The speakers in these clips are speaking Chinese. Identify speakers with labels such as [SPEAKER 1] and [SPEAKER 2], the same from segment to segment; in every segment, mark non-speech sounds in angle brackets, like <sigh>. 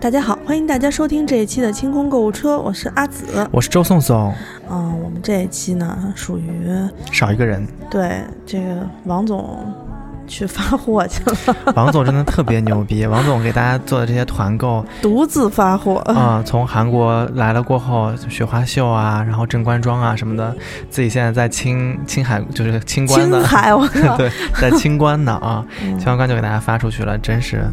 [SPEAKER 1] 大家好，欢迎大家收听这一期的清空购物车，我是阿紫，
[SPEAKER 2] 我是周颂颂。
[SPEAKER 1] 嗯，我们这一期呢，属于
[SPEAKER 2] 少一个人。
[SPEAKER 1] 对，这个王总。去发货去了，<laughs>
[SPEAKER 2] 王总真的特别牛逼。<laughs> 王总给大家做的这些团购，
[SPEAKER 1] 独自发货
[SPEAKER 2] 啊！从韩国来了过后，雪花秀啊，然后镇关庄啊什么的，自己现在在青青海，就是清关的，
[SPEAKER 1] 青海，我 <laughs>
[SPEAKER 2] 对，在清关呢啊，清关关就给大家发出去了，真是。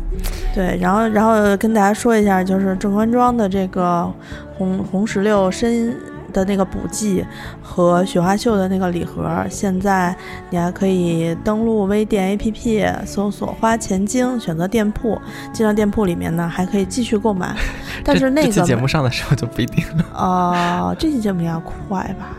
[SPEAKER 1] 对，然后然后跟大家说一下，就是镇关庄的这个红红石榴参。的那个补剂和雪花秀的那个礼盒，现在你还可以登录微店 APP 搜索“花钱精”，选择店铺，进到店铺里面呢，还可以继续购买。但是那个 <laughs>
[SPEAKER 2] 节目上的时候就不一定了。
[SPEAKER 1] 哦，这期节目要快吧？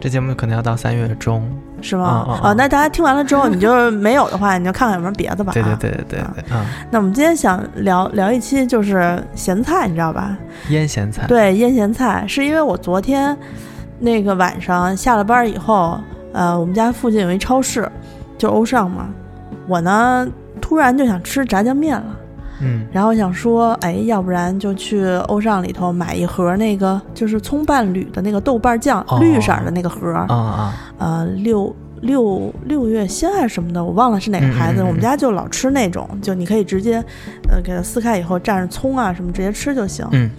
[SPEAKER 2] 这节目可能要到三月中。
[SPEAKER 1] 是吗？哦，那大家听完了之后，你就没有的话，你就看看有没有别的吧。
[SPEAKER 2] 对对对对对对。嗯，
[SPEAKER 1] 那我们今天想聊聊一期就是咸菜，你知道吧？
[SPEAKER 2] 腌咸菜。
[SPEAKER 1] 对，腌咸菜是因为我昨天那个晚上下了班以后，呃，我们家附近有一超市，就欧尚嘛。我呢，突然就想吃炸酱面了。
[SPEAKER 2] 嗯，
[SPEAKER 1] 然后想说，哎，要不然就去欧尚里头买一盒那个，就是葱伴侣的那个豆瓣酱，绿色的那个盒
[SPEAKER 2] 啊啊，
[SPEAKER 1] 呃，六六六月鲜还是什么的，我忘了是哪个牌子。我们家就老吃那种，就你可以直接，呃，给它撕开以后蘸着葱啊什么直接吃就行。
[SPEAKER 2] 嗯。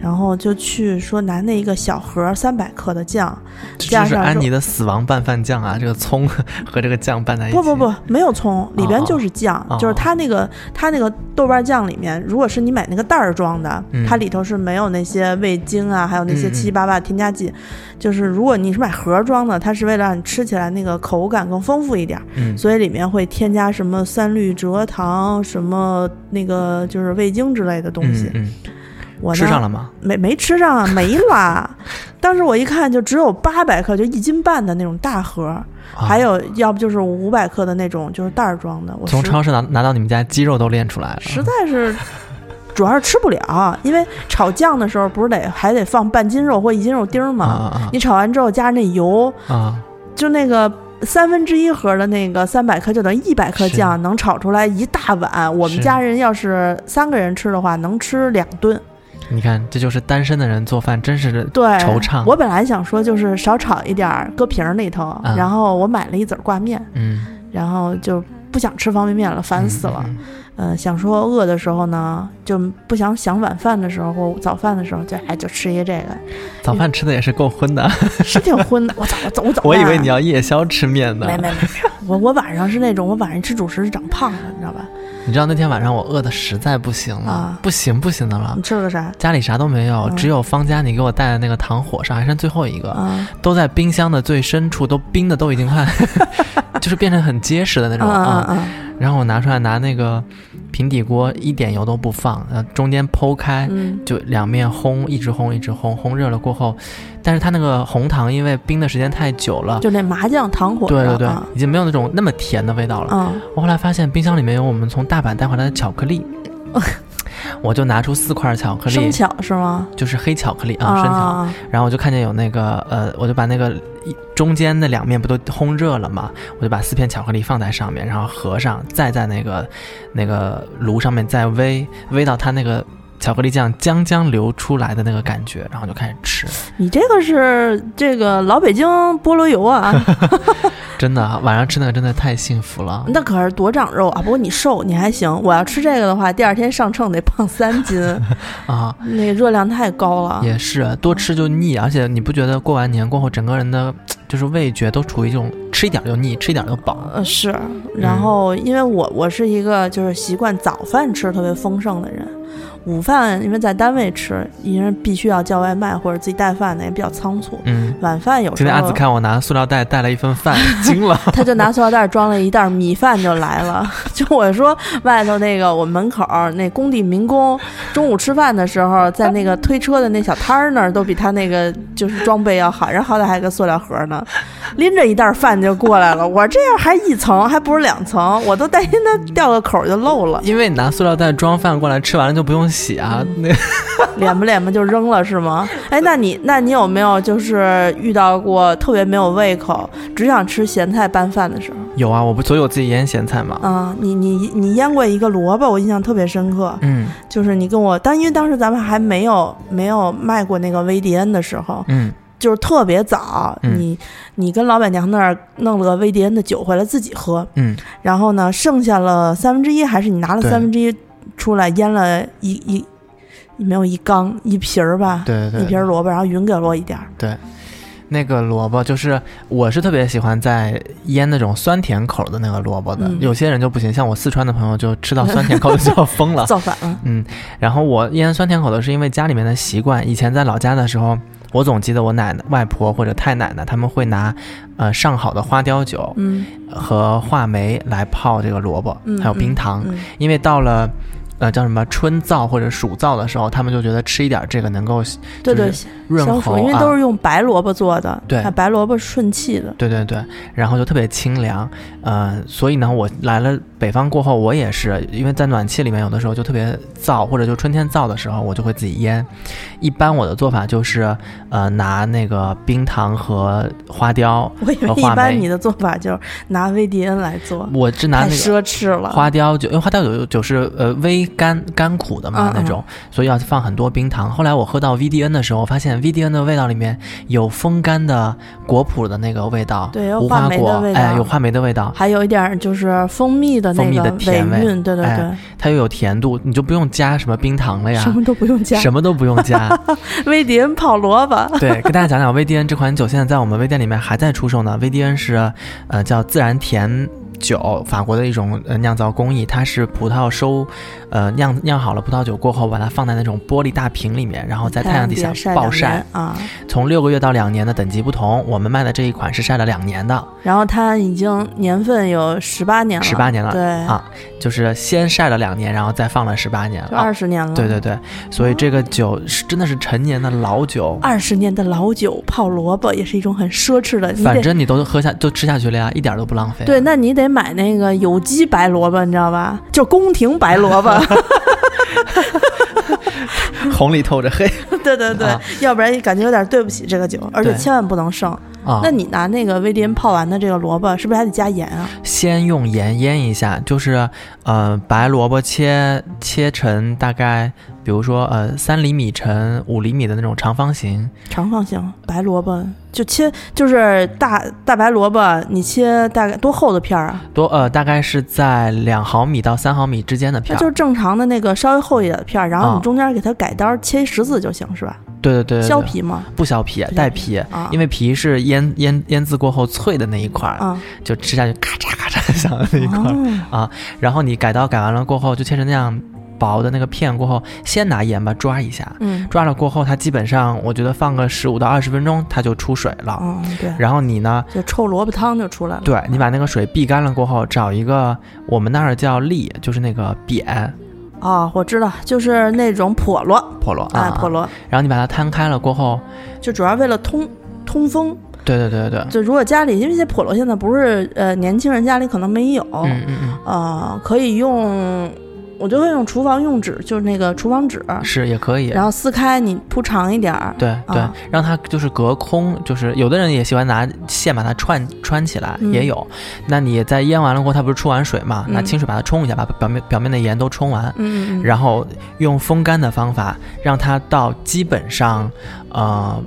[SPEAKER 1] 然后就去说拿那一个小盒三百克的酱，
[SPEAKER 2] 加上安妮的死亡拌饭酱啊！这个葱 <laughs> 和这个酱拌在一起。
[SPEAKER 1] 不不不，没有葱，里边就是酱，就是它那个它那个豆瓣酱里面，如果是你买那个袋儿装的，它里头是没有那些味精啊，还有那些七七八八添加剂。就是如果你是买盒装的，它是为了让你吃起来那个口感更丰富一点，所以里面会添加什么三氯蔗糖、什么那个就是味精之类的东西。我
[SPEAKER 2] 吃上了吗？
[SPEAKER 1] 没没吃上啊，<laughs> 没啦。当时我一看，就只有八百克，就一斤半的那种大盒，还有要不就是五百克的那种，就是袋儿装的。
[SPEAKER 2] 我从超市拿拿到你们家，鸡肉都练出来了。
[SPEAKER 1] 实在是，<laughs> 主要是吃不了，因为炒酱的时候不是得还得放半斤肉或一斤肉丁吗？你炒完之后加上那油，就那个三分之一盒的那个三百克，就等于一百克酱能炒出来一大碗。我们家人要是三个人吃的话，能吃两顿。
[SPEAKER 2] 你看，这就是单身的人做饭，真是
[SPEAKER 1] 对
[SPEAKER 2] 惆怅。
[SPEAKER 1] 我本来想说，就是少炒一点儿，搁瓶儿里头。然后我买了一子挂面，
[SPEAKER 2] 嗯，
[SPEAKER 1] 然后就不想吃方便面了，烦死了。嗯，想说饿的时候呢，就不想想晚饭的时候或早饭的时候，就哎就吃一个这个。
[SPEAKER 2] 早饭吃的也是够荤的，<laughs>
[SPEAKER 1] 是挺荤的。我早我走我早。
[SPEAKER 2] 我 <laughs> 以为你要夜宵吃面呢。
[SPEAKER 1] 没没没没，我我晚上是那种，我晚上吃主食是长胖的，你知道吧？
[SPEAKER 2] 你知道那天晚上我饿的实在不行了，不行不行的了。
[SPEAKER 1] 你吃了个啥？
[SPEAKER 2] 家里啥都没有，只有方家你给我带的那个糖火烧，还剩最后一个，都在冰箱的最深处，都冰的都已经快，<laughs> 就是变成很结实的那种啊。然后我拿出来拿那个平底锅，一点油都不放，呃，中间剖开，就两面烘，一直烘一直烘，烘热了过后，但是它那个红糖因为冰的时间太久了，
[SPEAKER 1] 就那麻酱糖火
[SPEAKER 2] 对对对，已经没有那种那么甜的味道了。我后来发现冰箱里面有我们从大阪带回来的巧克力。<laughs> 我就拿出四块巧克力，
[SPEAKER 1] 生巧是吗？
[SPEAKER 2] 就是黑巧克力啊，生巧。然后我就看见有那个呃，我就把那个中间那两面不都烘热了吗？我就把四片巧克力放在上面，然后合上，再在那个那个炉上面再煨，煨到它那个。巧克力酱将将流出来的那个感觉，然后就开始吃。
[SPEAKER 1] 你这个是这个老北京菠萝油啊！<laughs>
[SPEAKER 2] 真的，晚上吃那个真的太幸福了。
[SPEAKER 1] 那可是多长肉啊！不过你瘦，你还行。我要吃这个的话，第二天上秤得胖三斤 <laughs>
[SPEAKER 2] 啊！
[SPEAKER 1] 那个热量太高了。
[SPEAKER 2] 也是，多吃就腻，而且你不觉得过完年过后，整个人的就是味觉都处于一种吃一点就腻，吃一点就饱。
[SPEAKER 1] 呃，是。然后，因为我我是一个就是习惯早饭吃特别丰盛的人。午饭因为在单位吃，因为必须要叫外卖或者自己带饭的，也比较仓促。
[SPEAKER 2] 嗯，
[SPEAKER 1] 晚饭有时候。
[SPEAKER 2] 今天阿紫看我拿塑料袋带了一份饭，惊了。<laughs>
[SPEAKER 1] 他就拿塑料袋装了一袋米饭就来了。<laughs> 就我说外头那个我门口那工地民工中午吃饭的时候，在那个推车的那小摊儿那儿，都比他那个就是装备要好，人好歹还有个塑料盒呢，拎着一袋饭就过来了。我这样还一层，还不是两层，我都担心它掉个口就漏了。
[SPEAKER 2] 因为你拿塑料袋装饭过来，吃完了就不用。洗啊，那
[SPEAKER 1] 脸不脸不就扔了是吗？哎，那你那你有没有就是遇到过特别没有胃口，只想吃咸菜拌饭的时候？
[SPEAKER 2] 有啊，我不所以我自己腌咸菜嘛。
[SPEAKER 1] 啊，你你你腌过一个萝卜，我印象特别深刻。
[SPEAKER 2] 嗯，
[SPEAKER 1] 就是你跟我，当因为当时咱们还没有没有卖过那个 VDN 的时候，
[SPEAKER 2] 嗯，
[SPEAKER 1] 就是特别早，你你跟老板娘那儿弄了个威迪恩的酒回来自己喝，
[SPEAKER 2] 嗯，
[SPEAKER 1] 然后呢，剩下了三分之一，还是你拿了三分之一出来腌了一一。没有一缸一瓶儿吧？
[SPEAKER 2] 对对，
[SPEAKER 1] 一瓶萝卜，然后匀给了我一点儿。
[SPEAKER 2] 对，那个萝卜就是我是特别喜欢在腌那种酸甜口的那个萝卜的。有些人就不行，像我四川的朋友就吃到酸甜口的就要 <laughs> <laughs> 疯了，
[SPEAKER 1] 造反了。
[SPEAKER 2] 嗯，然后我腌酸甜口的是因为家里面的习惯。以前在老家的时候，我总记得我奶奶、外婆或者太奶奶他们会拿呃上好的花雕酒，
[SPEAKER 1] 嗯，
[SPEAKER 2] 和话梅来泡这个萝卜，还有冰糖，因为到了。呃，叫什么春燥或者暑燥的时候，他们就觉得吃一点这个能够
[SPEAKER 1] 对对
[SPEAKER 2] 润喉，
[SPEAKER 1] 因为都是用白萝卜做的，
[SPEAKER 2] 对，
[SPEAKER 1] 白萝卜顺气的，
[SPEAKER 2] 对对对，然后就特别清凉。呃，所以呢，我来了北方过后，我也是因为在暖气里面，有的时候就特别燥，或者就春天燥的时候，我就会自己腌。一般我的做法就是，呃，拿那个冰糖和花雕
[SPEAKER 1] 我以为一般你的做法就是拿 VDN 来做，
[SPEAKER 2] 我只拿那个
[SPEAKER 1] 奢侈了
[SPEAKER 2] 花雕酒，因为花雕酒酒是呃微甘甘苦的嘛那种，所以要放很多冰糖。后来我喝到 VDN 的时候，发现 VDN 的味道里面有风干的果脯的那个味道，
[SPEAKER 1] 对，
[SPEAKER 2] 无花果，
[SPEAKER 1] 哎，
[SPEAKER 2] 有话梅的味道。
[SPEAKER 1] 还有一点就是蜂蜜的那个
[SPEAKER 2] 甜味，
[SPEAKER 1] 对对对，
[SPEAKER 2] 它又有甜度，你就不用加什么冰糖了呀，
[SPEAKER 1] 什么都不用加，
[SPEAKER 2] 什么都不用加。<laughs>
[SPEAKER 1] 威迪恩泡萝卜，
[SPEAKER 2] 对，跟大家讲讲威迪恩这款酒，现在在我们微店里面还在出售呢。威迪恩是，呃，叫自然甜。酒，法国的一种呃酿造工艺，它是葡萄收，呃酿酿好了葡萄酒过后，把它放在那种玻璃大瓶里面，然后在太阳底下暴晒
[SPEAKER 1] 啊。
[SPEAKER 2] 从六个月到两年的等级不同，我们卖的这一款是晒了两年的。
[SPEAKER 1] 然后它已经年份有十八年了，
[SPEAKER 2] 十八年了，
[SPEAKER 1] 对
[SPEAKER 2] 啊，就是先晒了两年，然后再放了十八年，
[SPEAKER 1] 二十年了。
[SPEAKER 2] 对对对，所以这个酒是真的是陈年的老酒，
[SPEAKER 1] 二十年的老酒泡萝卜也是一种很奢侈的。
[SPEAKER 2] 反正你都喝下都吃下去了呀，一点都不浪费。
[SPEAKER 1] 对，那你得。买那个有机白萝卜，你知道吧？就宫廷白萝卜，<laughs> <laughs>
[SPEAKER 2] 红里透着黑。
[SPEAKER 1] 对 <laughs> 对对，要不然感觉有点对不起这个酒，而且千万不能剩。那你拿那个 VDN 泡完的这个萝卜，是不是还得加盐啊？
[SPEAKER 2] 先用盐腌一下，就是呃，白萝卜切切成大概。比如说，呃，三厘米乘五厘米的那种长方形，
[SPEAKER 1] 长方形白萝卜就切，就是大大白萝卜，你切大概多厚的片儿啊？
[SPEAKER 2] 多呃，大概是在两毫米到三毫米之间的片儿，
[SPEAKER 1] 就是正常的那个稍微厚一点的片儿，然后你中间给它改刀切十字就行，是吧？
[SPEAKER 2] 对对对，
[SPEAKER 1] 削皮吗？
[SPEAKER 2] 不削皮，带皮，因为皮是腌腌腌制过后脆的那一块儿，就吃下去咔嚓咔嚓响的那一块儿啊。然后你改刀改完了过后，就切成那样。薄的那个片过后，先拿盐巴抓一下，
[SPEAKER 1] 嗯，
[SPEAKER 2] 抓了过后，它基本上我觉得放个十五到二十分钟，它就出水了，
[SPEAKER 1] 嗯，对。
[SPEAKER 2] 然后你呢，
[SPEAKER 1] 就臭萝卜汤就出来了。
[SPEAKER 2] 对，你把那个水避干了过后，找一个我们那儿叫砾，就是那个扁。
[SPEAKER 1] 哦，我知道，就是那种笸箩，
[SPEAKER 2] 笸箩啊，
[SPEAKER 1] 笸箩。
[SPEAKER 2] 然后你把它摊开了过后，
[SPEAKER 1] 就主要为了通通风。
[SPEAKER 2] 对对对对对。
[SPEAKER 1] 就如果家里，因为这笸箩现在不是呃年轻人家里可能没有，
[SPEAKER 2] 嗯嗯嗯，
[SPEAKER 1] 呃，可以用。我就会用厨房用纸，就是那个厨房纸，
[SPEAKER 2] 是也可以。
[SPEAKER 1] 然后撕开，你铺长一点儿，
[SPEAKER 2] 对对，让它就是隔空，就是有的人也喜欢拿线把它串穿起来，也有。那你在腌完了过后，它不是出完水嘛？拿清水把它冲一下，把表面表面的盐都冲完，
[SPEAKER 1] 嗯，
[SPEAKER 2] 然后用风干的方法让它到基本上，呃。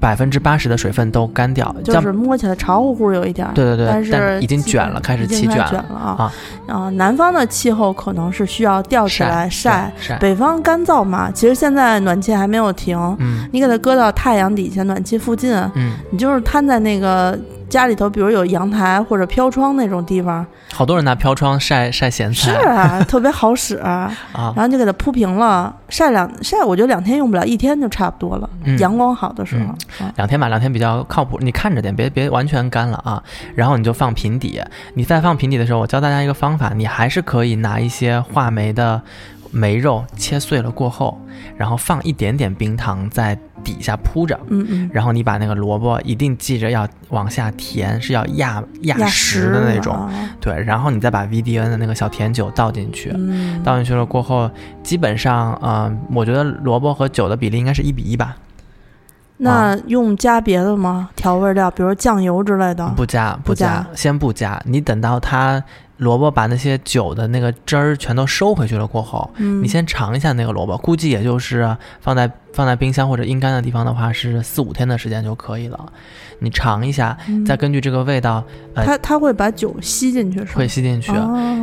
[SPEAKER 2] 百分之八十的水分都干掉，
[SPEAKER 1] 就是摸起来潮乎乎有一点儿。
[SPEAKER 2] 对对对，
[SPEAKER 1] 但是
[SPEAKER 2] 已经卷了，开始起卷
[SPEAKER 1] 了啊啊！南方的气候可能是需要吊起来
[SPEAKER 2] 晒，
[SPEAKER 1] 北方干燥嘛。其实现在暖气还没有停，
[SPEAKER 2] 嗯，
[SPEAKER 1] 你给它搁到太阳底下暖气附近，
[SPEAKER 2] 嗯，
[SPEAKER 1] 你就是摊在那个。家里头，比如有阳台或者飘窗那种地方，
[SPEAKER 2] 好多人拿飘窗晒晒咸菜，
[SPEAKER 1] 是啊，特别好使
[SPEAKER 2] 啊。<laughs>
[SPEAKER 1] 然后就给它铺平了，晒两晒，我觉得两天用不了，一天就差不多了。阳光好的时候，
[SPEAKER 2] 两天吧，两天比较靠谱。你看着点，别别完全干了啊。然后你就放平底，你再放平底的时候，我教大家一个方法，你还是可以拿一些话梅的。梅肉切碎了过后，然后放一点点冰糖在底下铺着，
[SPEAKER 1] 嗯嗯，
[SPEAKER 2] 然后你把那个萝卜一定记着要往下填，是要压
[SPEAKER 1] 压
[SPEAKER 2] 实的那种，对，然后你再把 VDN 的那个小甜酒倒进去，倒进去了过后，基本上，嗯，我觉得萝卜和酒的比例应该是一比一吧。
[SPEAKER 1] 那用加别的吗？调味料，比如酱油之类的？
[SPEAKER 2] 不加，
[SPEAKER 1] 不
[SPEAKER 2] 加，先不加。你等到它萝卜把那些酒的那个汁儿全都收回去了过后，你先尝一下那个萝卜，估计也就是放在放在冰箱或者阴干的地方的话，是四五天的时间就可以了。你尝一下，再根据这个味道，
[SPEAKER 1] 它它会把酒吸进去，
[SPEAKER 2] 会吸进去。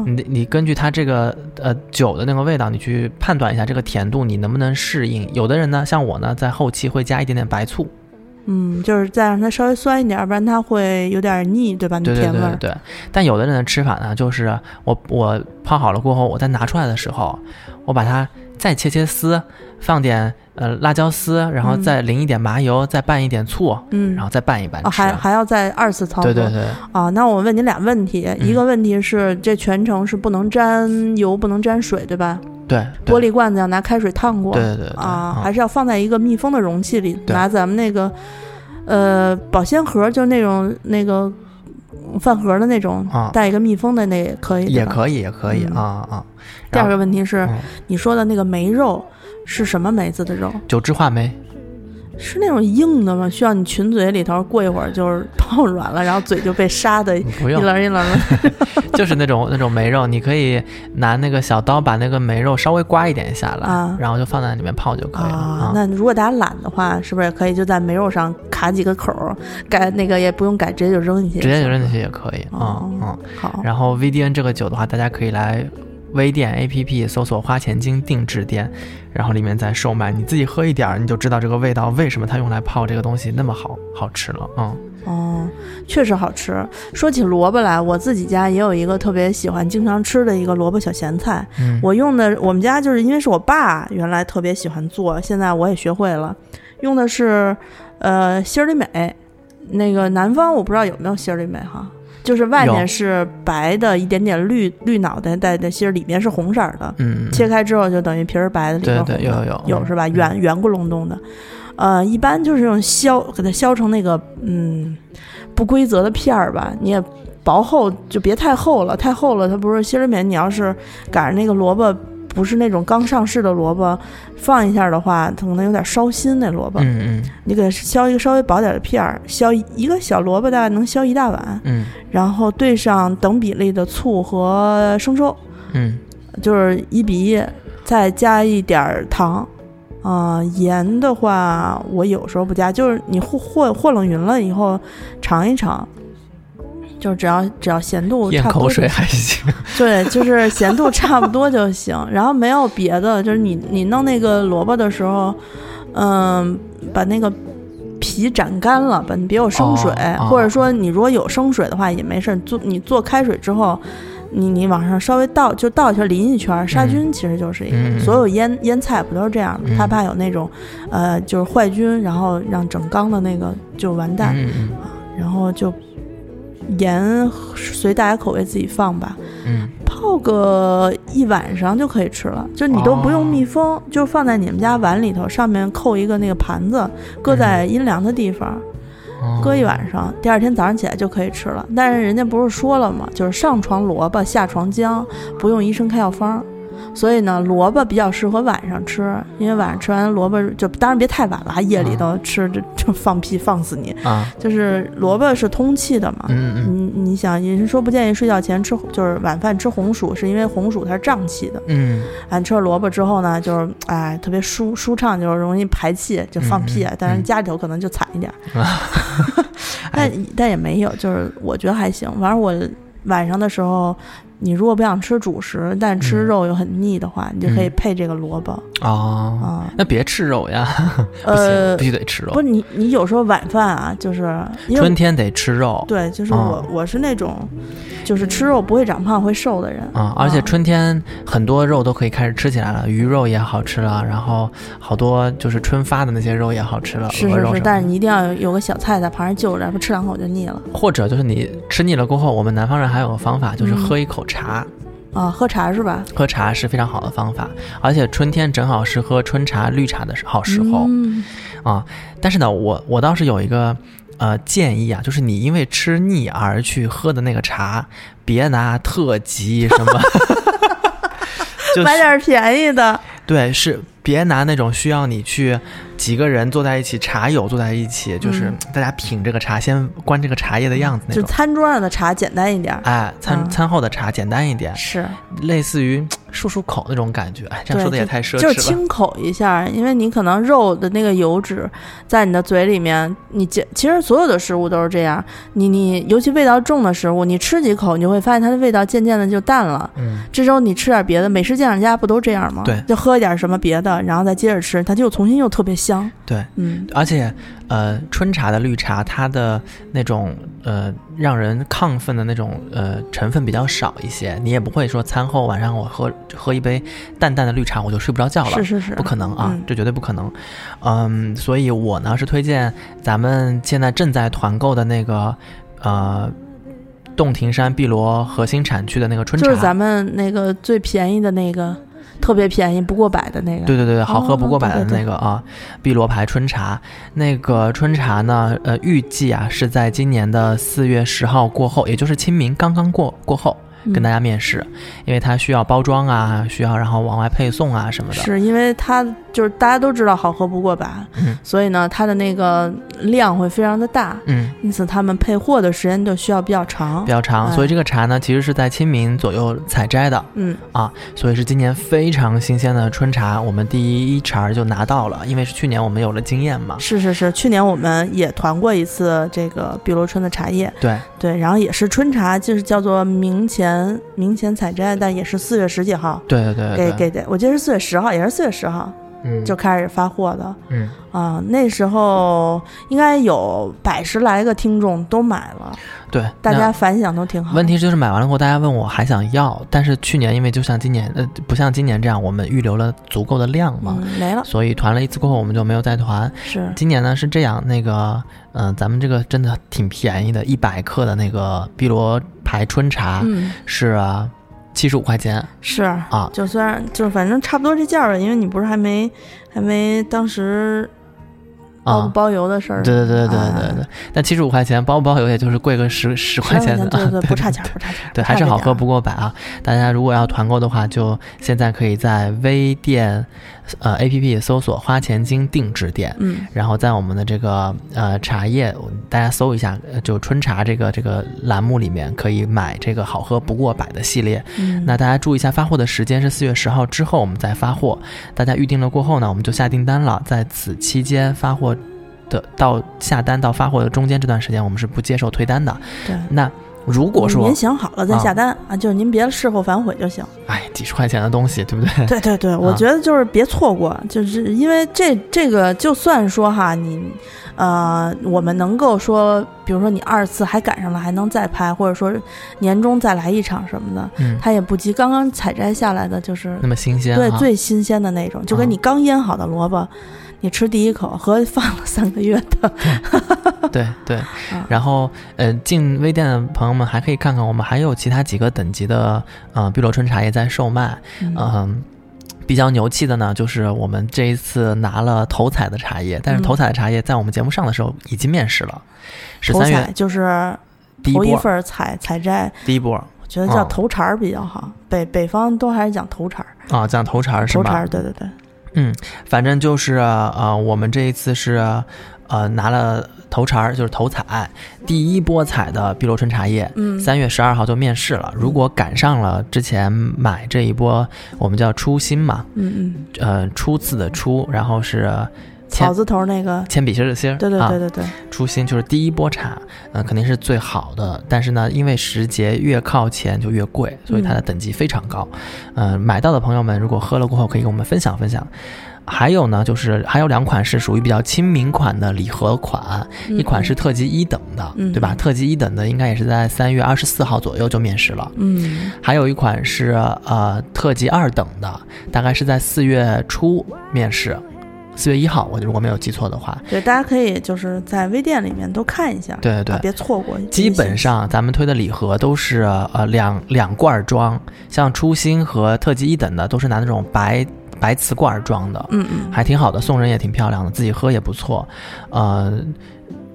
[SPEAKER 2] 你你根据它这个呃酒的那个味道，你去判断一下这个甜度你能不能适应。有的人呢，像我呢，在后期会加一点点白醋。
[SPEAKER 1] 嗯，就是再让它稍微酸一点，不然它会有点腻，对吧？
[SPEAKER 2] 对对对对。但有的人的吃法呢，就是我我泡好了过后，我再拿出来的时候，我把它再切切丝，放点呃辣椒丝，然后再淋一点麻油，再拌一点醋，嗯，然后再拌一拌。
[SPEAKER 1] 还还要再二次操
[SPEAKER 2] 作。对对对。
[SPEAKER 1] 啊，那我问你俩问题，一个问题是这全程是不能沾油，不能沾水，对吧？
[SPEAKER 2] 对，
[SPEAKER 1] 玻璃罐子要拿开水烫过。
[SPEAKER 2] 对对对
[SPEAKER 1] 啊，还是要放在一个密封的容器里，拿咱们那个呃保鲜盒，就那种那个饭盒的那种，带一个密封的那也可以。
[SPEAKER 2] 也可以，也可以啊啊。
[SPEAKER 1] 第二个问题是，你说的那个梅肉是什么梅子的肉？
[SPEAKER 2] 九脂话梅。
[SPEAKER 1] 是那种硬的吗？需要你群嘴里头过一会儿就是泡软了，然后嘴就被杀的一棱一棱的。<laughs>
[SPEAKER 2] 就是那种 <laughs> 那种梅肉，你可以拿那个小刀把那个梅肉稍微刮一点下来，然后就放在里面泡就可以了。
[SPEAKER 1] 那如果大家懒的话，是不是也可以就在梅肉上卡几个口，改那个也不用改，直接就扔进去，
[SPEAKER 2] 直接就扔进去也可以。嗯嗯，
[SPEAKER 1] 好。
[SPEAKER 2] 然后 VDN 这个酒的话，大家可以来。微店 APP 搜索“花钱精定制店”，然后里面在售卖。你自己喝一点儿，你就知道这个味道为什么它用来泡这个东西那么好好吃了。嗯，
[SPEAKER 1] 哦，确实好吃。说起萝卜来，我自己家也有一个特别喜欢、经常吃的一个萝卜小咸菜。我用的，我们家就是因为是我爸原来特别喜欢做，现在我也学会了。用的是呃心里美，那个南方我不知道有没有心里美哈。就是外面是白的，一点点绿绿脑袋带的芯儿，里面是红色的。
[SPEAKER 2] 嗯，
[SPEAKER 1] 切开之后就等于皮儿白的，里面红的。
[SPEAKER 2] 有有有
[SPEAKER 1] 有是吧？圆圆咕隆咚的。呃，一般就是用削，给它削成那个嗯不规则的片儿吧。你也薄厚就别太厚了，太厚了它不是芯儿棉。你要是赶上那个萝卜。不是那种刚上市的萝卜，放一下的话，它可能有点烧心。那萝卜，
[SPEAKER 2] 嗯嗯，
[SPEAKER 1] 你给它削一个稍微薄点的片儿，削一个小萝卜大概能削一大碗，
[SPEAKER 2] 嗯，
[SPEAKER 1] 然后兑上等比例的醋和生抽，
[SPEAKER 2] 嗯，
[SPEAKER 1] 就是一比一，再加一点糖，啊，盐的话我有时候不加，就是你和和和冷匀了以后尝一尝。就只要只要咸度差不多，
[SPEAKER 2] 口水还行。
[SPEAKER 1] 对，就是咸度差不多就行。然后没有别的，就是你你弄那个萝卜的时候，嗯，把那个皮斩干了，把你别有生水，或者说你如果有生水的话也没事。做你做开水之后，你你往上稍微倒就倒一圈淋一圈杀菌，其实就是一个。所有腌腌菜不都是这样的？他怕有那种呃就是坏菌，然后让整缸的那个就完蛋然后就。盐随大家口味自己放吧，
[SPEAKER 2] 嗯，
[SPEAKER 1] 泡个一晚上就可以吃了，就你都不用密封，就放在你们家碗里头，上面扣一个那个盘子，搁在阴凉的地方，搁一晚上，第二天早上起来就可以吃了。但是人家不是说了吗？就是上床萝卜下床姜，不用医生开药方。所以呢，萝卜比较适合晚上吃，因为晚上吃完萝卜就当然别太晚了，夜里头吃这就放屁放死你
[SPEAKER 2] 啊！
[SPEAKER 1] 就是萝卜是通气的嘛，
[SPEAKER 2] 嗯
[SPEAKER 1] 嗯，你你想人说不建议睡觉前吃，就是晚饭吃红薯，是因为红薯它是胀气的，
[SPEAKER 2] 嗯，
[SPEAKER 1] 俺吃了萝卜之后呢，就是哎特别舒舒畅，就是容易排气，就放屁，但是家里头可能就惨一点 <laughs> <laughs> 但但也没有，就是我觉得还行，反正我晚上的时候。你如果不想吃主食，但吃肉又很腻的话，你就可以配这个萝卜
[SPEAKER 2] 哦。
[SPEAKER 1] 啊，
[SPEAKER 2] 那别吃肉呀，
[SPEAKER 1] 呃，<laughs>
[SPEAKER 2] 必须得吃肉。
[SPEAKER 1] 不是你，你有时候晚饭啊，就是
[SPEAKER 2] 春天得吃肉。
[SPEAKER 1] 对，就是我，我是那种。就是吃肉不会长胖会瘦的人
[SPEAKER 2] 啊，而且春天很多肉都可以开始吃起来了，鱼肉也好吃了，然后好多就是春发的那些肉也好吃了。
[SPEAKER 1] 是是是，但是你一定要有个小菜在旁边就着，不吃两口就腻了。
[SPEAKER 2] 或者就是你吃腻了过后，我们南方人还有个方法，就是喝一口茶。
[SPEAKER 1] 啊，喝茶是吧？
[SPEAKER 2] 喝茶是非常好的方法，而且春天正好是喝春茶、绿茶的好时候。啊，但是呢，我我倒是有一个。呃，建议啊，就是你因为吃腻而去喝的那个茶，别拿特级什么，<laughs>
[SPEAKER 1] 买点便宜的。
[SPEAKER 2] 对，是别拿那种需要你去几个人坐在一起，茶友坐在一起，就是大家品这个茶，先观这个茶叶的样子那
[SPEAKER 1] 种。就餐桌上的茶简单一点，
[SPEAKER 2] 哎，餐餐后的茶简单一点，
[SPEAKER 1] 是
[SPEAKER 2] 类似于漱漱口那种感觉。哎，这样说的也太奢侈了。
[SPEAKER 1] 就是清口一下，因为你可能肉的那个油脂在你的嘴里面，你其实所有的食物都是这样，你你尤其味道重的食物，你吃几口，你就会发现它的味道渐渐的就淡了。嗯，这时候你吃点别的，美食鉴赏家不都这样吗？
[SPEAKER 2] 对，
[SPEAKER 1] 就喝一。点什么别的，然后再接着吃，它就重新又特别香。
[SPEAKER 2] 对，
[SPEAKER 1] 嗯，
[SPEAKER 2] 而且，呃，春茶的绿茶，它的那种呃让人亢奋的那种呃成分比较少一些，你也不会说餐后晚上我喝喝一杯淡淡的绿茶我就睡不着觉了，
[SPEAKER 1] 是是是，
[SPEAKER 2] 不可能啊，这绝对不可能。嗯，所以我呢是推荐咱们现在正在团购的那个呃洞庭山碧螺核心产区的那个春茶，
[SPEAKER 1] 就是咱们那个最便宜的那个。特别便宜，不过百的那个。
[SPEAKER 2] 对对对，好喝不过百的那个啊，碧螺牌春茶。那个春茶呢，呃，预计啊是在今年的四月十号过后，也就是清明刚刚过过后。跟大家面试，因为它需要包装啊，需要然后往外配送啊什么的。
[SPEAKER 1] 是因为它就是大家都知道好喝不过百，嗯，所以呢，它的那个量会非常的大，
[SPEAKER 2] 嗯，
[SPEAKER 1] 因此他们配货的时间就需要比较长，
[SPEAKER 2] 比较长。所以这个茶呢，其实是在清明左右采摘的，
[SPEAKER 1] 嗯
[SPEAKER 2] 啊，所以是今年非常新鲜的春茶，我们第一茬就拿到了，因为是去年我们有了经验嘛。
[SPEAKER 1] 是是是，去年我们也团过一次这个碧螺春的茶叶，
[SPEAKER 2] 对
[SPEAKER 1] 对，然后也是春茶，就是叫做明前。明前采摘，但也是四月十几号。
[SPEAKER 2] 对对
[SPEAKER 1] 对，给给我记得是四月十号，也是四月十号，
[SPEAKER 2] 嗯，
[SPEAKER 1] 就开始发货的。
[SPEAKER 2] 嗯
[SPEAKER 1] 啊，那时候应该有百十来个听众都买了。
[SPEAKER 2] 对，
[SPEAKER 1] 大家反响都挺好。
[SPEAKER 2] 问题就是买完了后，大家问我还想要，但是去年因为就像今年呃，不像今年这样，我们预留了足够的量嘛，
[SPEAKER 1] 没了，
[SPEAKER 2] 所以团了一次过后，我们就没有再团。
[SPEAKER 1] 是，
[SPEAKER 2] 今年呢是这样，那个嗯，咱们这个真的挺便宜的，一百克的那个碧螺牌春茶是七十五块钱。
[SPEAKER 1] 是
[SPEAKER 2] 啊，
[SPEAKER 1] 就虽然就反正差不多这价吧，因为你不是还没还没当时。包不包邮的事儿，
[SPEAKER 2] 对对对对对对。但七十五块钱包不包邮，也就是贵个十十块钱的，
[SPEAKER 1] 对 <laughs> 对，不差钱不差钱。
[SPEAKER 2] 对，还是好喝不过百啊！大家如果要团购的话，就现在可以在微店呃 A P P 搜索“花钱精定制店”，
[SPEAKER 1] 嗯，
[SPEAKER 2] 然后在我们的这个呃茶叶，大家搜一下，就春茶这个这个栏目里面可以买这个好喝不过百的系列。
[SPEAKER 1] 嗯，
[SPEAKER 2] 那大家注意一下，发货的时间是四月十号之后我们再发货。大家预定了过后呢，我们就下订单了，在此期间发货。的到下单到发货的中间这段时间，我们是不接受退单的。
[SPEAKER 1] 对，
[SPEAKER 2] 那如果说
[SPEAKER 1] 您想好了再下单啊，就是您别事后反悔就行。
[SPEAKER 2] 哎，几十块钱的东西，对不对？<laughs>
[SPEAKER 1] 对对对，我觉得就是别错过，就是因为这这个，就算说哈，你呃，我们能够说，比如说你二次还赶上了，还能再拍，或者说年终再来一场什么的，
[SPEAKER 2] 嗯，
[SPEAKER 1] 它也不及刚刚采摘下来的就是
[SPEAKER 2] 那么新鲜，
[SPEAKER 1] 对，最新鲜的那种，就跟你刚腌好的萝卜。你吃第一口和放了三个月的，
[SPEAKER 2] 对 <laughs> 对，然后呃，进微店的朋友们还可以看看，我们还有其他几个等级的呃碧螺春茶叶在售卖，嗯，比较牛气的呢，就是我们这一次拿了头采的茶叶，但是头采的茶叶在我们节目上的时候已经面世了，十三月。
[SPEAKER 1] 就是头一份采采摘。
[SPEAKER 2] 第一波，
[SPEAKER 1] 我觉得叫头茬儿比较好，北北方都还是讲头茬儿。
[SPEAKER 2] 啊，讲头茬儿是吧？
[SPEAKER 1] 头茬儿，对对对。
[SPEAKER 2] 嗯，反正就是呃，我们这一次是，呃，拿了头茬儿，就是头彩，第一波采的碧螺春茶叶，
[SPEAKER 1] 嗯，
[SPEAKER 2] 三月十二号就面世了。如果赶上了之前买这一波，我们叫初心嘛，
[SPEAKER 1] 嗯嗯，
[SPEAKER 2] 呃，初次的初，然后是。
[SPEAKER 1] 草字头那个
[SPEAKER 2] 铅笔芯的芯，
[SPEAKER 1] 对对对对对，
[SPEAKER 2] 初心就是第一波茶，嗯，肯定是最好的。但是呢，因为时节越靠前就越贵，所以它的等级非常高。嗯，买到的朋友们如果喝了过后可以跟我们分享分享。还有呢，就是还有两款是属于比较亲民款的礼盒款，一款是特级一等的，对吧？特级一等的应该也是在三月二十四号左右就面世了。
[SPEAKER 1] 嗯，
[SPEAKER 2] 还有一款是呃特级二等的，大概是在四月初面世。四月一号，我如果没有记错的话，
[SPEAKER 1] 对，大家可以就是在微店里面都看一下，
[SPEAKER 2] 对对对，
[SPEAKER 1] 别错过。
[SPEAKER 2] 基本上咱们推的礼盒都是呃两两罐装，像初心和特级一等的都是拿那种白白瓷罐装的，
[SPEAKER 1] 嗯嗯，
[SPEAKER 2] 还挺好的，送人也挺漂亮的，自己喝也不错。呃，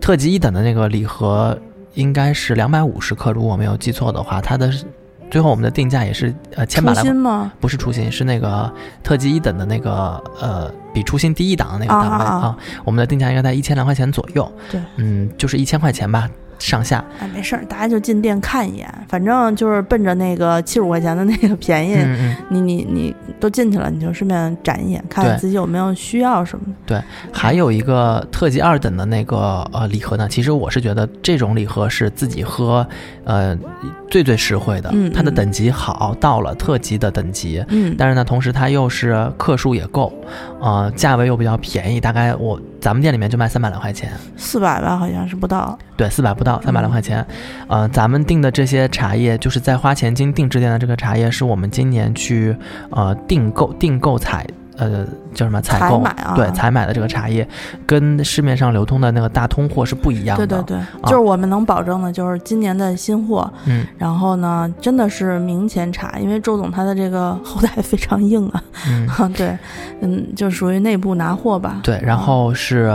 [SPEAKER 2] 特级一等的那个礼盒应该是两百五十克，如果没有记错的话，它的。最后我们的定价也是呃千把来。
[SPEAKER 1] 初心吗？
[SPEAKER 2] 不是初心，是那个特级一等的那个呃，比初心低一档的那个档位啊。我们的定价应该在一千来块钱左右。
[SPEAKER 1] 对，
[SPEAKER 2] 嗯，就是一千块钱吧。上下
[SPEAKER 1] 哎，没事儿，大家就进店看一眼，反正就是奔着那个七十五块钱的那个便宜，嗯你你你都进去了，你就顺便展一眼，看看自己有没有需要什么。
[SPEAKER 2] 对，还有一个特级二等的那个呃礼盒呢，其实我是觉得这种礼盒是自己喝，呃，最最实惠的。
[SPEAKER 1] 嗯，
[SPEAKER 2] 它的等级好，到了特级的等级。
[SPEAKER 1] 嗯，
[SPEAKER 2] 但是呢，同时它又是克数也够，呃，价位又比较便宜，大概我咱们店里面就卖三百来块钱，
[SPEAKER 1] 四百吧，好像是不到。
[SPEAKER 2] 对，四百不到，三百来块钱。呃，咱们订的这些茶叶，就是在花钱金定制店的这个茶叶，是我们今年去呃订购订购采。呃，叫什么采购？对，采买的这个茶叶，跟市面上流通的那个大通货是不一样
[SPEAKER 1] 的。对对对，就是我们能保证的，就是今年的新货。
[SPEAKER 2] 嗯，
[SPEAKER 1] 然后呢，真的是明前茶，因为周总他的这个后台非常硬啊。
[SPEAKER 2] 嗯，<laughs>
[SPEAKER 1] 对，嗯，就属于内部拿货吧。
[SPEAKER 2] 对，然后是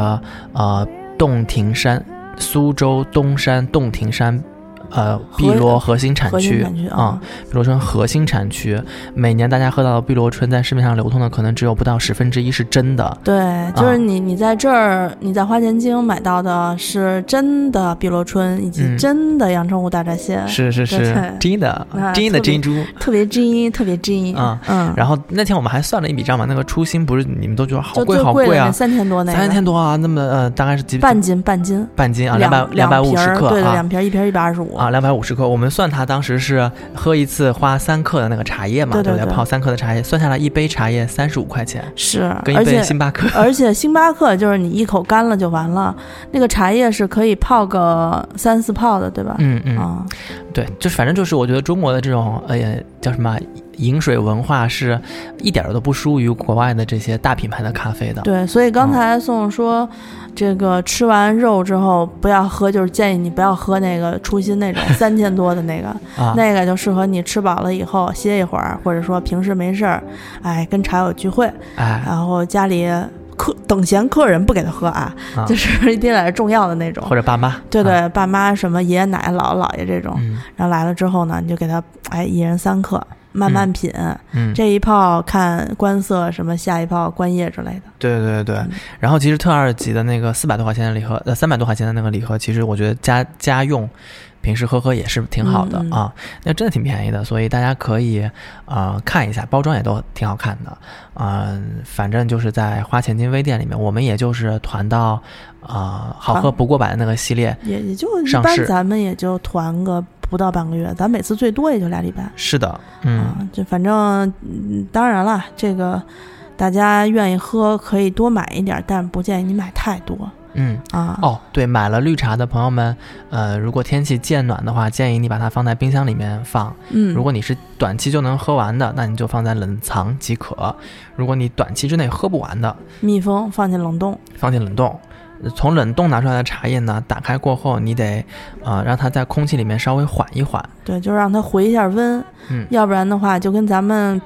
[SPEAKER 2] 呃，洞庭山，苏州东山洞庭山。呃，碧螺核心产区啊，碧螺春核心产区，每年大家喝到的碧螺春在市面上流通的可能只有不到十分之一是真的。
[SPEAKER 1] 对，就是你你在这儿你在花钱精买到的是真的碧螺春以及真的阳澄湖大闸蟹，
[SPEAKER 2] 是是是 <laughs> 真的真的珍珠，
[SPEAKER 1] 特别真特别真
[SPEAKER 2] 啊
[SPEAKER 1] 嗯。
[SPEAKER 2] 然后那天我们还算了一笔账嘛，那个初心不是你们都觉得好贵好贵啊，
[SPEAKER 1] 三千多那
[SPEAKER 2] 三千多啊，那么呃大概是几
[SPEAKER 1] 半斤半斤
[SPEAKER 2] 半斤啊两百两百五十克
[SPEAKER 1] 对对两瓶一瓶一百二十五。
[SPEAKER 2] 啊，两百五十克，我们算它当时是喝一次花三克的那个茶叶嘛，
[SPEAKER 1] 对不
[SPEAKER 2] 对？泡三克的茶叶，算下来一杯茶叶三十五块钱，
[SPEAKER 1] 是，
[SPEAKER 2] 跟一杯星巴克。
[SPEAKER 1] 而且星巴克就是你一口干了就完了，那个茶叶是可以泡个三四泡的，对吧？
[SPEAKER 2] 嗯嗯
[SPEAKER 1] 啊，
[SPEAKER 2] 对，就是反正就是我觉得中国的这种呃叫什么饮水文化是一点都不输于国外的这些大品牌的咖啡的。
[SPEAKER 1] 对，所以刚才宋说。这个吃完肉之后不要喝，就是建议你不要喝那个初心那种 <laughs> 三千多的那个，那个就适合你吃饱了以后歇一会儿，或者说平时没事儿，哎，跟茶友聚会，
[SPEAKER 2] 哎，
[SPEAKER 1] 然后家里客等闲客人不给他喝啊，就是一定得是重要的那种，
[SPEAKER 2] 或者爸妈，
[SPEAKER 1] 对对，爸妈什么爷爷奶奶姥姥姥爷这种，然后来了之后呢，你就给他哎一人三克。慢慢品，
[SPEAKER 2] 嗯，
[SPEAKER 1] 这一泡看观色，什么下一泡观叶之类的。
[SPEAKER 2] 对对对对，然后其实特二级的那个四百多块钱的礼盒，呃，三百多块钱的那个礼盒，其实我觉得家家用，平时喝喝也是挺好的啊。那真的挺便宜的，所以大家可以啊看一下，包装也都挺好看的。嗯，反正就是在花钱金微店里面，我们也就是团到啊好喝不过百的那个系列，
[SPEAKER 1] 也也就一般，咱们也就团个。不到半个月，咱每次最多也就俩礼拜。
[SPEAKER 2] 是的，嗯，
[SPEAKER 1] 就反正，当然了，这个大家愿意喝可以多买一点，但不建议你买太多。
[SPEAKER 2] 嗯
[SPEAKER 1] 啊，
[SPEAKER 2] 哦，对，买了绿茶的朋友们，呃，如果天气渐暖的话，建议你把它放在冰箱里面放。
[SPEAKER 1] 嗯，
[SPEAKER 2] 如果你是短期就能喝完的，那你就放在冷藏即可。如果你短期之内喝不完的，
[SPEAKER 1] 密封放进冷冻，
[SPEAKER 2] 放进冷冻。从冷冻拿出来的茶叶呢，打开过后，你得，呃，让它在空气里面稍微缓一缓。
[SPEAKER 1] 对，就让它回一下温。
[SPEAKER 2] 嗯，
[SPEAKER 1] 要不然的话，就跟咱们。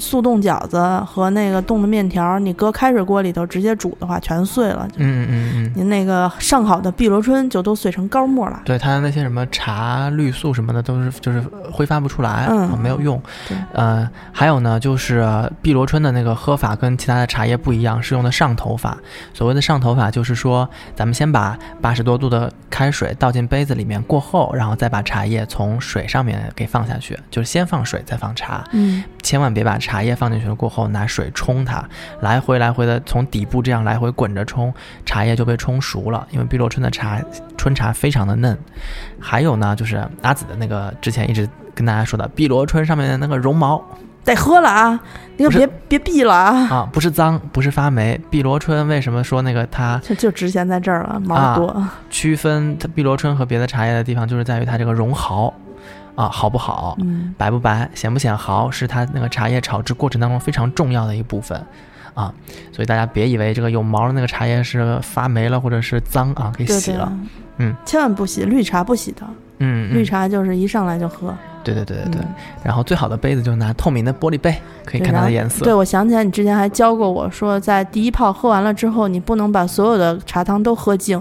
[SPEAKER 1] 速冻饺子和那个冻的面条，你搁开水锅里头直接煮的话，全碎了。
[SPEAKER 2] 嗯嗯嗯，
[SPEAKER 1] 您那个上好的碧螺春就都碎成膏沫了。
[SPEAKER 2] 对，它那些什么茶绿素什么的都是就是挥发不出来，嗯，没有用。
[SPEAKER 1] 对，
[SPEAKER 2] 呃，还有呢，就是碧螺春的那个喝法跟其他的茶叶不一样，是用的上头法。所谓的上头法，就是说咱们先把八十多度的开水倒进杯子里面过后，然后再把茶叶从水上面给放下去，就是先放水再放茶。
[SPEAKER 1] 嗯，
[SPEAKER 2] 千万别把。茶叶放进去了过后，拿水冲它，来回来回的从底部这样来回滚着冲，茶叶就被冲熟了。因为碧螺春的茶春茶非常的嫩。还有呢，就是阿紫的那个之前一直跟大家说的碧螺春上面的那个绒毛，
[SPEAKER 1] 得喝了啊！那个别别闭了啊！
[SPEAKER 2] 啊，不是脏，不是发霉。碧螺春为什么说那个它
[SPEAKER 1] 就就值钱在这儿了，毛多。
[SPEAKER 2] 区分它碧螺春和别的茶叶的地方，就是在于它这个绒毫。啊，好不好？
[SPEAKER 1] 嗯，
[SPEAKER 2] 白不白，显不显毫，是它那个茶叶炒制过程当中非常重要的一部分，啊，所以大家别以为这个有毛的那个茶叶是发霉了或者是脏啊，给洗了，嗯，
[SPEAKER 1] 千万不洗，绿茶不洗的，
[SPEAKER 2] 嗯，
[SPEAKER 1] 绿茶就是一上来就喝，
[SPEAKER 2] 对对对对对，然后最好的杯子就是拿透明的玻璃杯，可以看它的颜色。
[SPEAKER 1] 对，我想起来你之前还教过我说，在第一泡喝完了之后，你不能把所有的茶汤都喝净。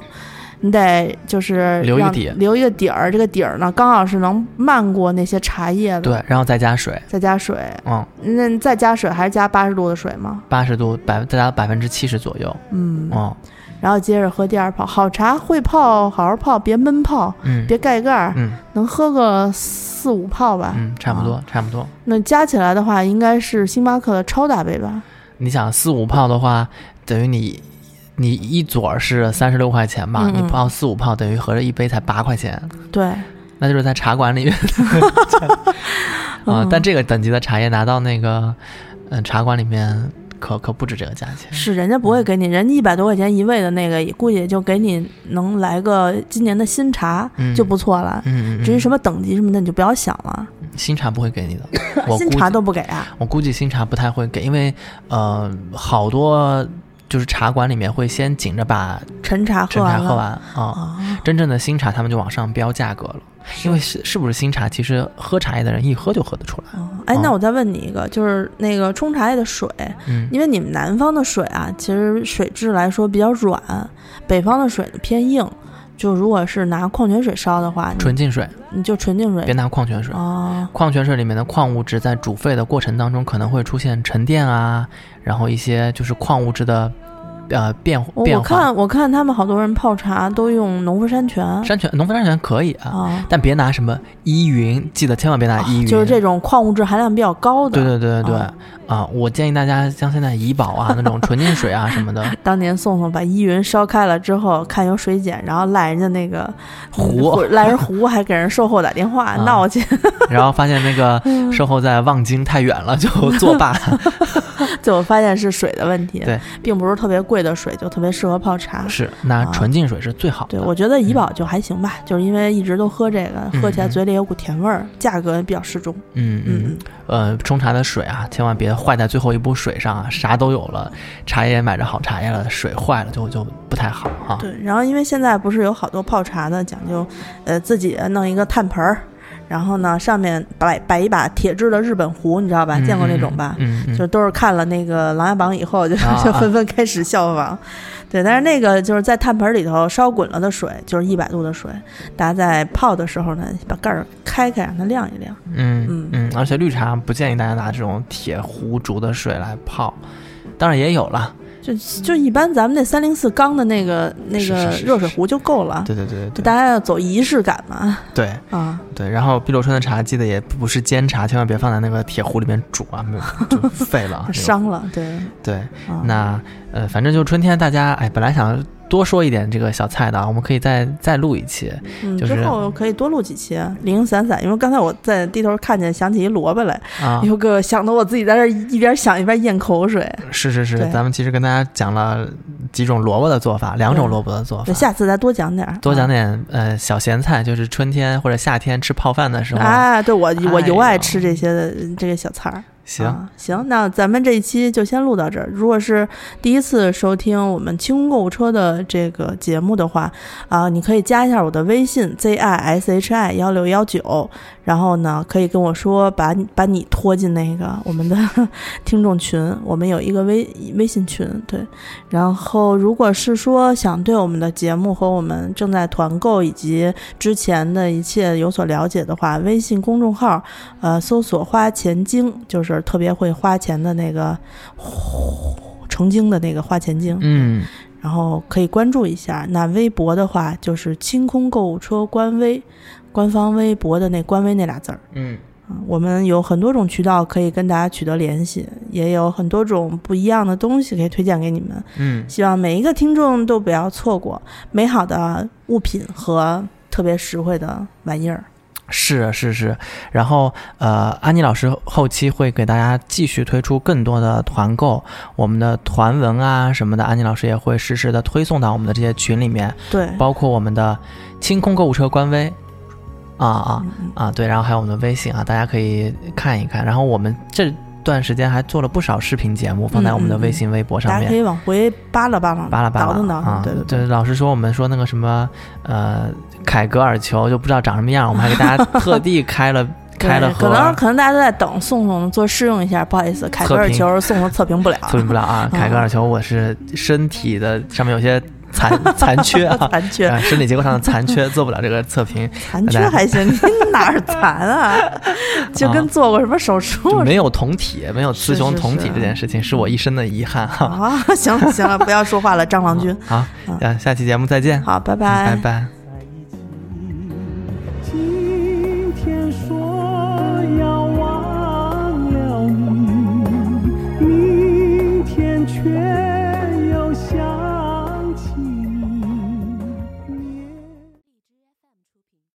[SPEAKER 1] 你得就是
[SPEAKER 2] 留一个底，
[SPEAKER 1] 留一个底儿，这个底儿呢刚好是能漫过那些茶叶的。
[SPEAKER 2] 对，然后再加水，
[SPEAKER 1] 再加水，
[SPEAKER 2] 嗯，
[SPEAKER 1] 那再加水还是加八十度的水吗？
[SPEAKER 2] 八十度百再加百分之七十左右，
[SPEAKER 1] 嗯，
[SPEAKER 2] 哦，
[SPEAKER 1] 然后接着喝第二泡。好茶会泡，好好泡，别闷泡，
[SPEAKER 2] 嗯，
[SPEAKER 1] 别盖盖儿，
[SPEAKER 2] 嗯，
[SPEAKER 1] 能喝个四五泡吧，
[SPEAKER 2] 嗯，差不多，差不多。
[SPEAKER 1] 那加起来的话，应该是星巴克的超大杯吧？
[SPEAKER 2] 你想四五泡的话，等于你。你一撮是三十六块钱吧？你泡四五泡，等于合着一杯才八块钱。
[SPEAKER 1] 对，
[SPEAKER 2] 那就是在茶馆里面 <laughs> 啊。但这个等级的茶叶拿到那个嗯茶馆里面，可可不止这个价钱。
[SPEAKER 1] 是，人家不会给你，人家一百多块钱一位的那个，估计也就给你能来个今年的新茶就不错了。
[SPEAKER 2] 嗯
[SPEAKER 1] 至于什么等级什么的，你就不要想了。
[SPEAKER 2] 新茶不会给你的，
[SPEAKER 1] 新茶都不给啊？
[SPEAKER 2] 我估计新茶不太会给，因为呃好多。就是茶馆里面会先紧着把
[SPEAKER 1] 陈茶
[SPEAKER 2] 喝完喝完啊，真正的新茶他们就往上标价格了，因为是是不是新茶，其实喝茶叶的人一喝就喝得出来。
[SPEAKER 1] 哎，那我再问你一个，就是那个冲茶叶的水，因为你们南方的水啊，其实水质来说比较软，北方的水偏硬。就如果是拿矿泉水烧的话，
[SPEAKER 2] 纯净水，
[SPEAKER 1] 你就纯净水，
[SPEAKER 2] 别拿矿泉水。
[SPEAKER 1] 哦，
[SPEAKER 2] 矿泉水里面的矿物质在煮沸的过程当中可能会出现沉淀啊，然后一些就是矿物质的。呃，变变
[SPEAKER 1] 化。我看我看他们好多人泡茶都用农夫山泉，
[SPEAKER 2] 山泉农夫山泉可以啊，但别拿什么依云，记得千万别拿依云，
[SPEAKER 1] 就是这种矿物质含量比较高的。
[SPEAKER 2] 对对对对对，啊，我建议大家像现在怡宝啊那种纯净水啊什么的。<laughs>
[SPEAKER 1] 当年宋宋把依云烧开了之后，看有水碱，然后赖人家那个
[SPEAKER 2] 壶，
[SPEAKER 1] 赖人壶，还给人售后打电话闹去，<laughs>
[SPEAKER 2] 然后发现那个售后在望京太远了，就 <laughs> 作罢。
[SPEAKER 1] 最后发现是水的问题，
[SPEAKER 2] 对，
[SPEAKER 1] 并不是特别贵的水，就特别适合泡茶。
[SPEAKER 2] 是，那纯净水是最好的。
[SPEAKER 1] 对，我觉得怡宝就还行吧，就是因为一直都喝这个，喝起来嘴里有股甜味儿，价格也比较适中。
[SPEAKER 2] 嗯嗯，呃，冲茶的水啊，千万别坏在最后一步水上啊，啥都有了，茶叶买着好茶叶了，水坏了就就不太好哈。
[SPEAKER 1] 对，然后因为现在不是有好多泡茶的讲究，呃，自己弄一个炭盆儿。然后呢，上面摆摆一把铁制的日本壶，你知道吧？见过那种吧？
[SPEAKER 2] 嗯，
[SPEAKER 1] 就都是看了那个《琅琊榜》以后，就 <laughs> 就纷纷开始效仿。对，但是那个就是在炭盆里头烧滚了的水，就是一百度的水，大家在泡的时候呢，把盖儿开开，让它晾一晾。
[SPEAKER 2] 嗯嗯
[SPEAKER 1] 嗯，
[SPEAKER 2] 而且绿茶不建议大家拿这种铁壶煮的水来泡，当然也有了。
[SPEAKER 1] 就就一般，咱们那三零四缸的那个那个热水壶就够了。
[SPEAKER 2] 对对对，
[SPEAKER 1] 对大家要走仪式感嘛。
[SPEAKER 2] 对
[SPEAKER 1] 啊，
[SPEAKER 2] 对。然后碧螺春的茶记得也不是煎茶，千万别放在那个铁壶里面煮啊，没有就废了，<laughs>
[SPEAKER 1] 伤了。对
[SPEAKER 2] 对，那呃，反正就春天，大家哎，本来想。多说一点这个小菜的啊，我们可以再再录一期，
[SPEAKER 1] 嗯，
[SPEAKER 2] 之
[SPEAKER 1] 后可以多录几期，零零散散。因为刚才我在低头看见，想起一萝卜来，
[SPEAKER 2] 啊，
[SPEAKER 1] 有个想的我自己在这一边想一边咽口水。
[SPEAKER 2] 是是是，咱们其实跟大家讲了几种萝卜的做法，两种萝卜的做法。
[SPEAKER 1] 下次再多讲点，
[SPEAKER 2] 多讲点呃小咸菜，就是春天或者夏天吃泡饭的时候。
[SPEAKER 1] 啊，对我我尤爱吃这些的这个小菜儿。
[SPEAKER 2] 行
[SPEAKER 1] 行，那咱们这一期就先录到这儿。如果是第一次收听我们清空购物车的这个节目的话，啊，你可以加一下我的微信 z i s h i 幺六幺九。然后呢，可以跟我说，把你把你拖进那个我们的 <laughs> 听众群，我们有一个微微信群，对。然后，如果是说想对我们的节目和我们正在团购以及之前的一切有所了解的话，微信公众号，呃，搜索“花钱精”，就是特别会花钱的那个成精的那个花钱精，
[SPEAKER 2] 嗯。
[SPEAKER 1] 然后可以关注一下。那微博的话，就是“清空购物车”官微。官方微博的那官微那俩字儿，
[SPEAKER 2] 嗯，
[SPEAKER 1] 我们有很多种渠道可以跟大家取得联系，也有很多种不一样的东西可以推荐给你们，
[SPEAKER 2] 嗯，
[SPEAKER 1] 希望每一个听众都不要错过美好的物品和特别实惠的玩意儿。
[SPEAKER 2] 是是是，然后呃，安妮老师后期会给大家继续推出更多的团购，我们的团文啊什么的，安妮老师也会实时的推送到我们的这些群里面，
[SPEAKER 1] 对，
[SPEAKER 2] 包括我们的清空购物车官微。啊啊啊！对，然后还有我们的微信啊，大家可以看一看。然后我们这段时间还做了不少视频节目，放在我们的微信、微博上面。
[SPEAKER 1] 大家可以往回扒拉扒拉，
[SPEAKER 2] 扒拉扒拉
[SPEAKER 1] 啊！对对对，
[SPEAKER 2] 老实说，我们说那个什么呃凯格尔球就不知道长什么样，我们还给大家 <laughs> 特地开了开了
[SPEAKER 1] 可能可能大家都在等宋宋做试用一下，不好意思，凯格尔球宋宋测评不了，
[SPEAKER 2] 测评不了啊！凯格尔球我是身体的上面有些。残 <laughs> 残缺啊，
[SPEAKER 1] 残缺，
[SPEAKER 2] 身体结构上的残缺，做不了这个测评。
[SPEAKER 1] 残缺还行，你哪儿残啊？<laughs> 就跟做过什么手术？
[SPEAKER 2] 没有同体，没有雌雄同体这件事情，是我一生的遗憾哈。
[SPEAKER 1] 啊，行了行了，不要说话了，蟑螂君。<laughs>
[SPEAKER 2] 好，下期节目再见。
[SPEAKER 1] 好，拜
[SPEAKER 2] 拜，拜拜。